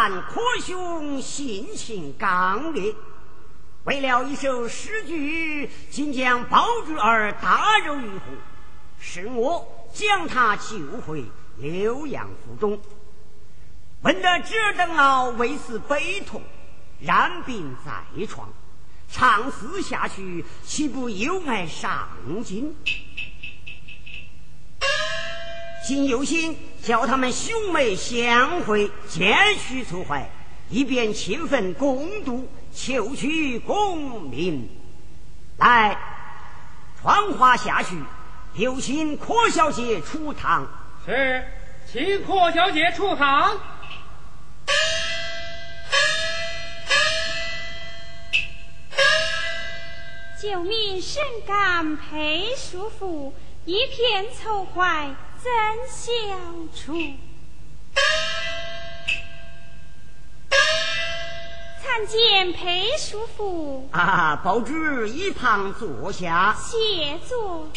看柯兄性情刚烈，为了一首诗句，竟将宝珠儿大肉于虎，是我将他救回浏阳府中。闻得侄儿等老为此悲痛，染病在床，长思下去，岂不有碍上京？今有心叫他们兄妹相会，渐续促怀，以便勤奋共度，求取功名。来，传话下去，有请柯小姐出堂。是，请柯小姐出堂。救命深感裴叔父一片愁怀。怎消除？参见裴叔父。啊，宝珠一旁坐下。谢坐。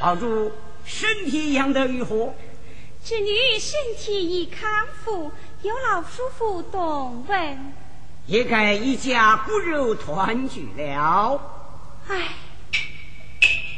宝珠身体养得如何？侄女身体已康复，有老叔父动问。也该一家骨肉团聚了。唉。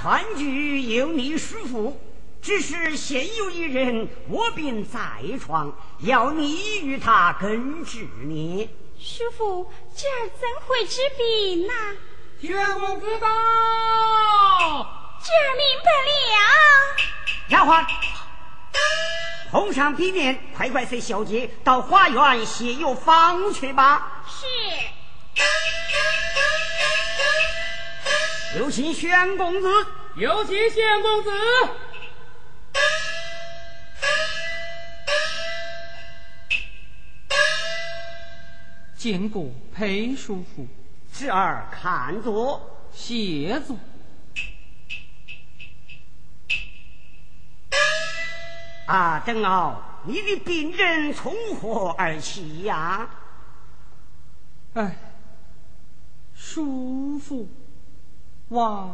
团聚有你叔父，只是现有一人卧病在床，要你与他根治呢。叔父，这儿怎会治病呢？玄公知道，这儿明白了。丫鬟。红上笔面，快快随小姐到花园写药方去吧。是。有请宣公子。有请宣公子。见过裴叔父。侄儿看坐，谢坐。啊，邓敖，你的病人从何而起呀？哎，叔父，哇！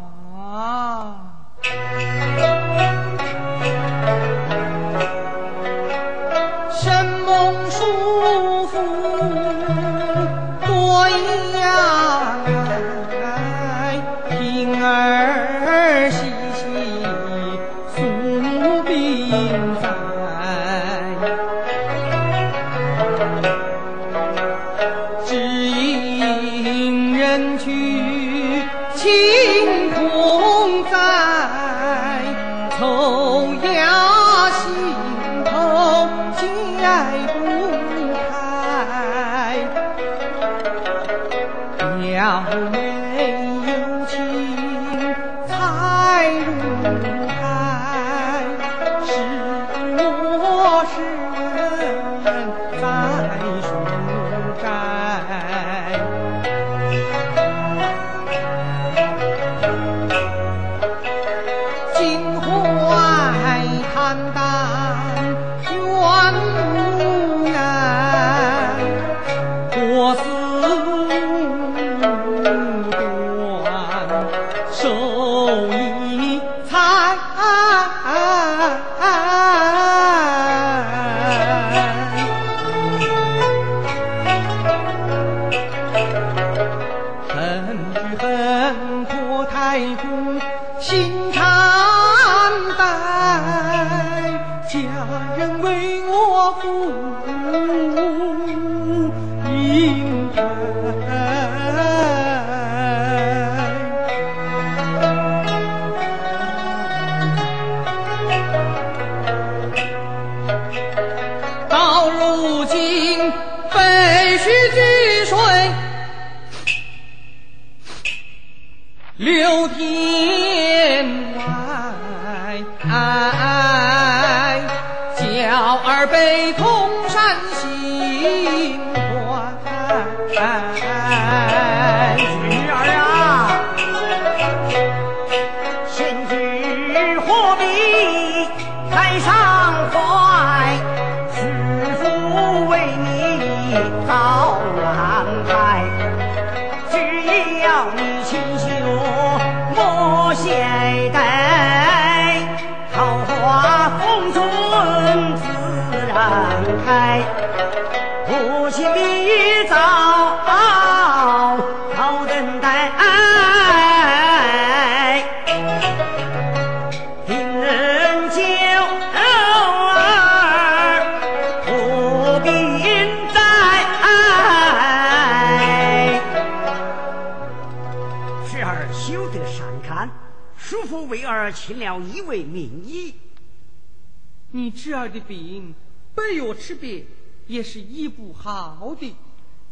Hey. 请了一位名医，你侄儿的病，本药吃遍，也是医不好的。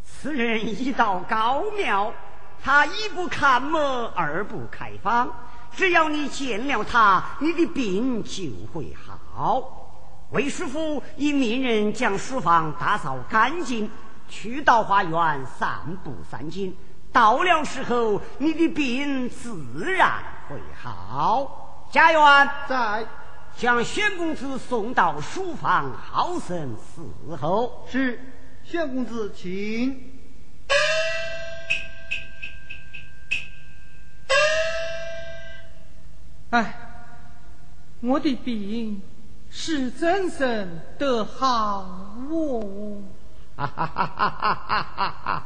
此人医道高妙，他一不看门，二不开方，只要你见了他，你的病就会好。魏师傅已命人将书房打扫干净，去到花园散步散心。到了时候，你的病自然会好。家园在，将薛公子送到书房，好生伺候，是薛公子请。哎。我的病是怎生得好哦？哈哈哈哈哈哈。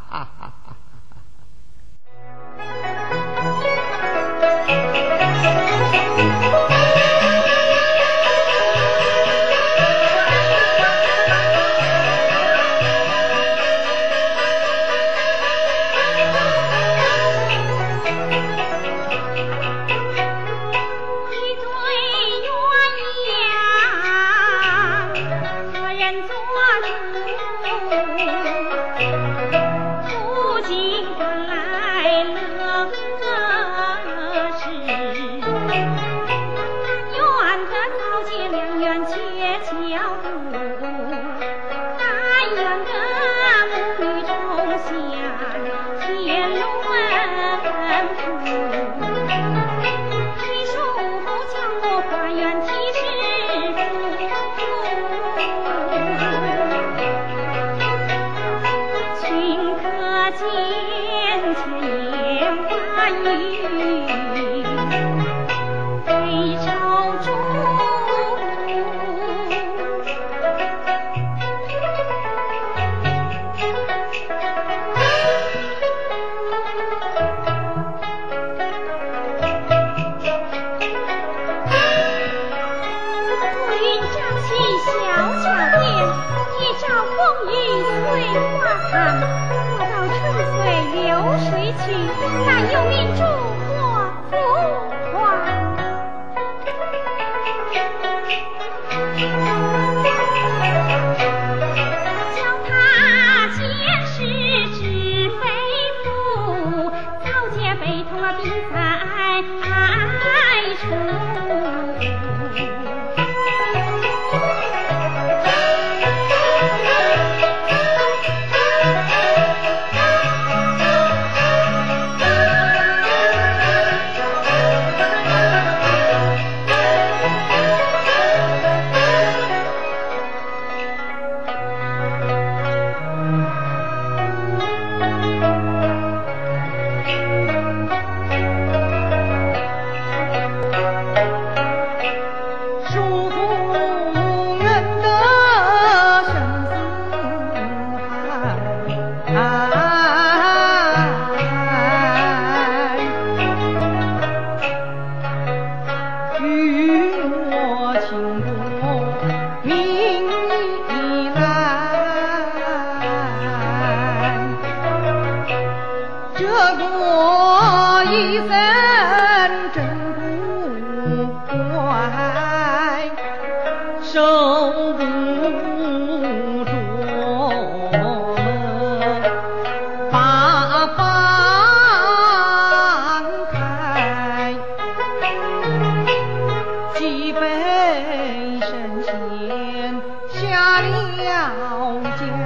打了架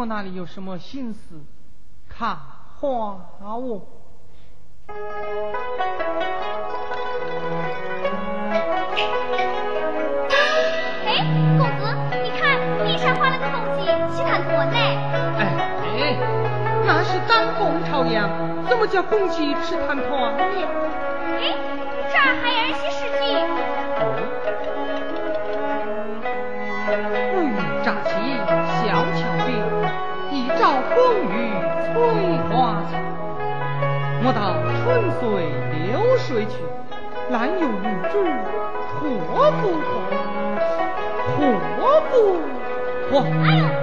我哪里有什么心思看花？我哎，公子，你看地上画了个公鸡，吃汤团子。哎哎，那是当凤朝阳，怎么叫公鸡吃汤团呢？哎。う。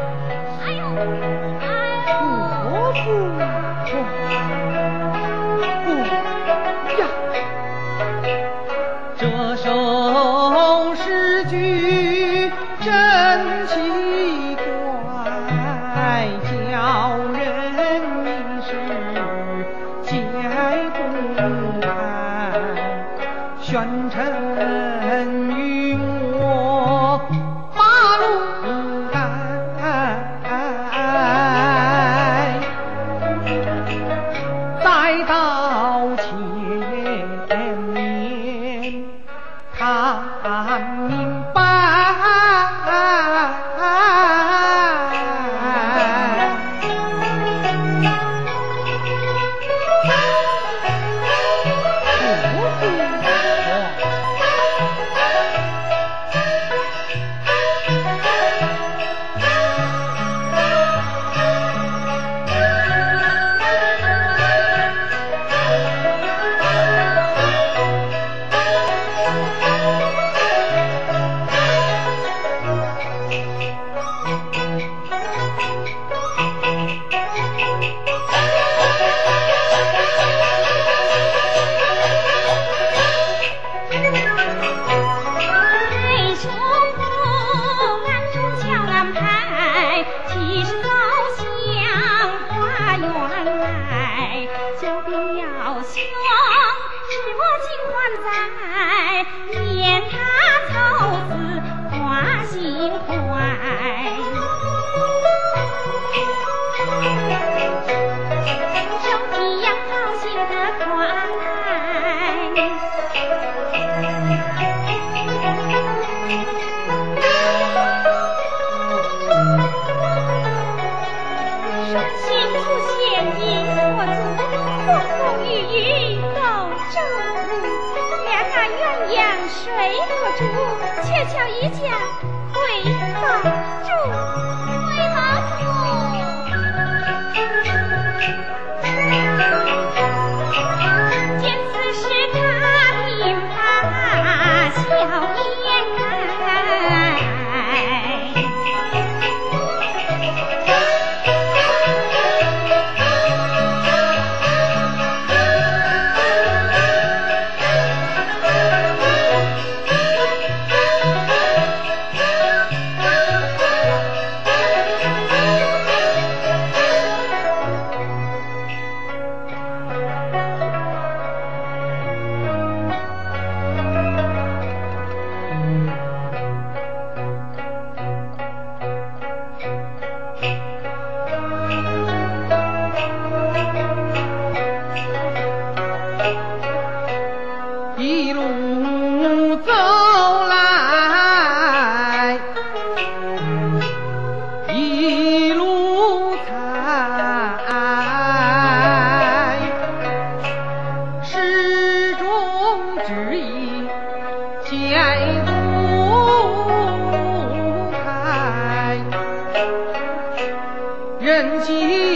you.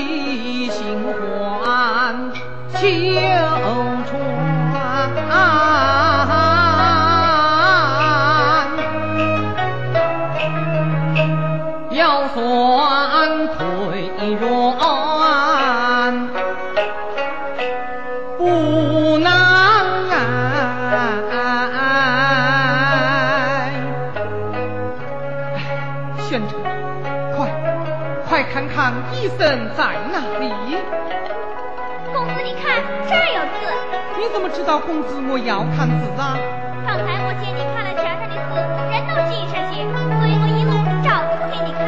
生在哪里。公子你看这儿有字。你怎么知道公子我要看字啊？刚才我见你看了墙上的字人都精神些所以我一路找字给你看。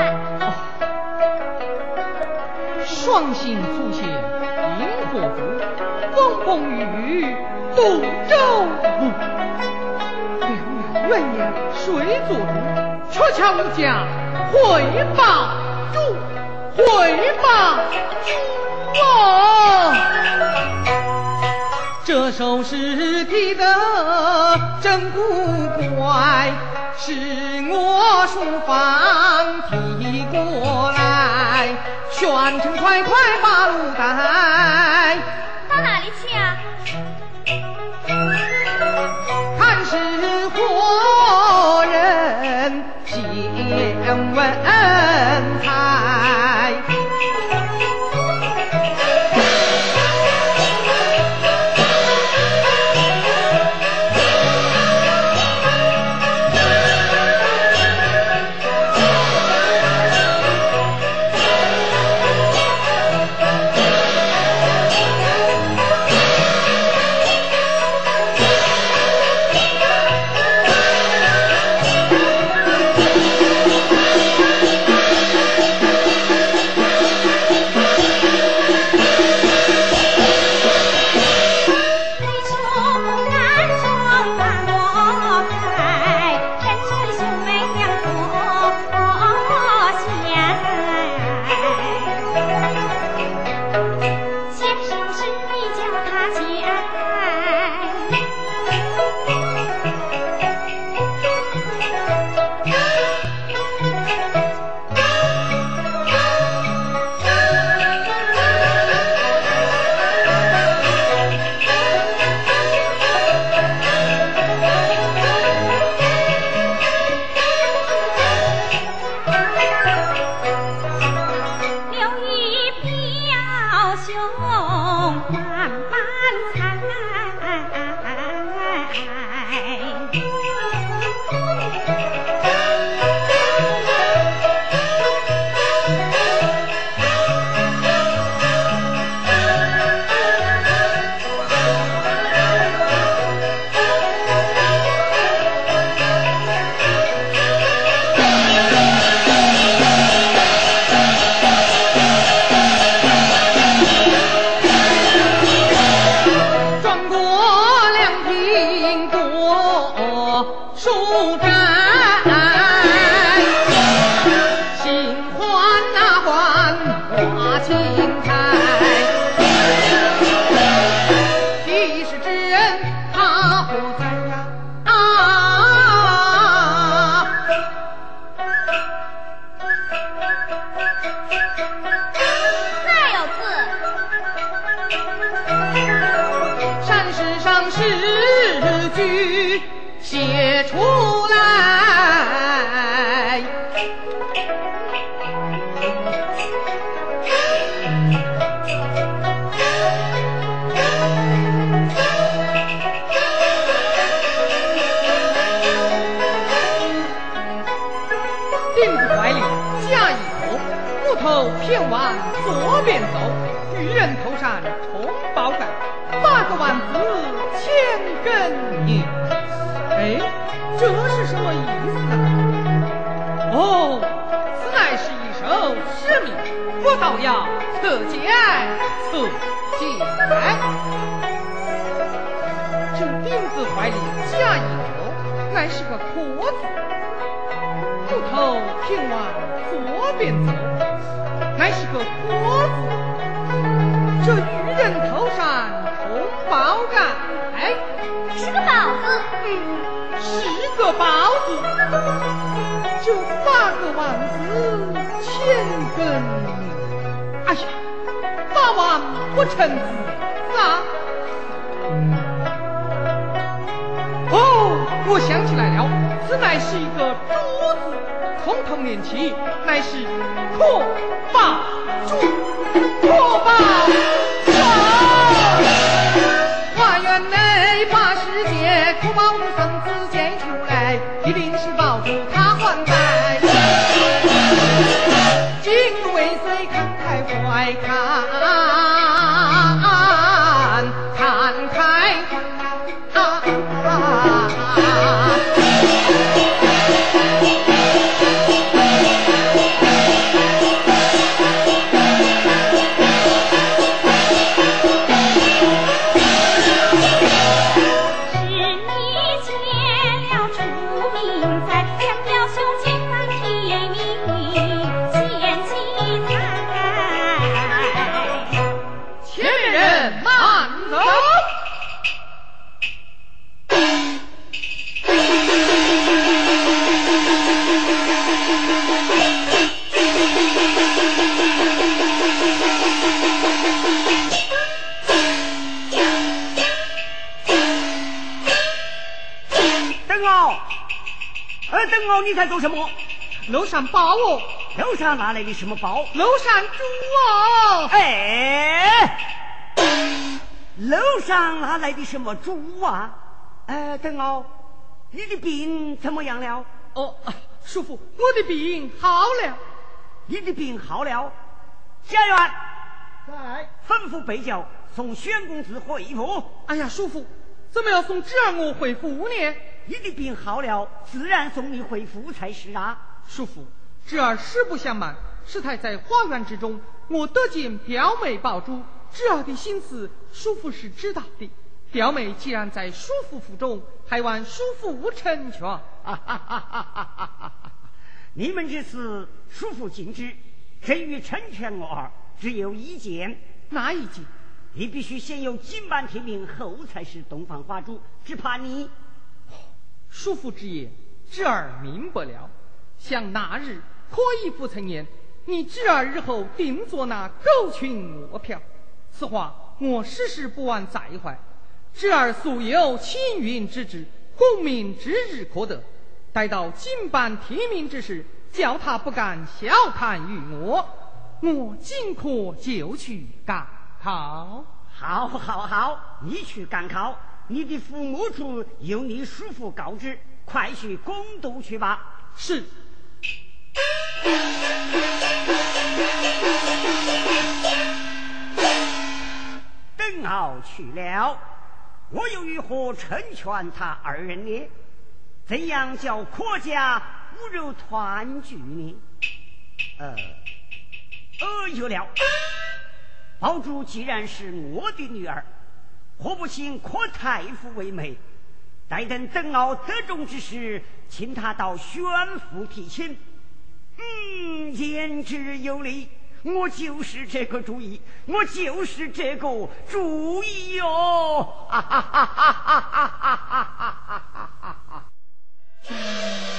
双星出现萤火烛风风雨雨渡舟湖两岸鸳鸯谁做主鹊桥无家回报主回报主哦！这首诗题得真古怪，是我书房提过来，宣城快快把路带。到哪里去啊？看是何人见文采？写出我倒要侧见侧见。这钉子怀里夹一头，乃是个阔字。木头偏往左边走，乃是个坡字。这渔人头上冲宝盖，哎，是个宝字。嗯，是个宝字。这八个丸子千根，哎呀，八万不成字啊！哦，我想起来了，此乃是一个“朱”字，从头念起，乃是可宝主，可宝开怀你在做什么？楼上包哦。楼上哪来的什么包？楼上猪啊！哎，楼上哪来的什么猪啊？哎，等哦，你的病怎么样了？哦，叔父，我的病好了。你的病好了。家园在，吩咐备轿送宣公子回府。哎呀，叔父，怎么要送侄儿我回府呢？你的病好了，自然送你回府才是啊！叔父，侄儿实不相瞒，师太在花园之中，我得见表妹宝珠，侄儿的心思，叔父是知道的。表妹既然在叔父府中，还望叔父成全。哈哈哈哈哈哈！你们这事，叔父尽知。至于成全我儿，只有一件。哪一件？你必须先有金榜题名，后才是东方花烛。只怕你。叔父之言，侄儿明白了。想那日可以不曾言，你侄儿日后定做那狗群卧票。此话我时时不忘在怀。侄儿素有青云之志，功名之日可得。待到金榜题名之时，叫他不敢小看于我，我尽可就去干考。好，好，好，你去赶考。你的父母处由你叔父告知，快去攻读去吧。是。邓敖去了，我又如何成全他二人呢？怎样叫国家无肉团聚呢？呃，呃，有了。宝珠既然是我的女儿，何不请阔太傅为媒？待等邓敖得中之时，请他到宣府提亲。嗯，言之有理，我就是这个主意，我就是这个主意哟、哈哈哈哈哈哈哈哈哈哈哈！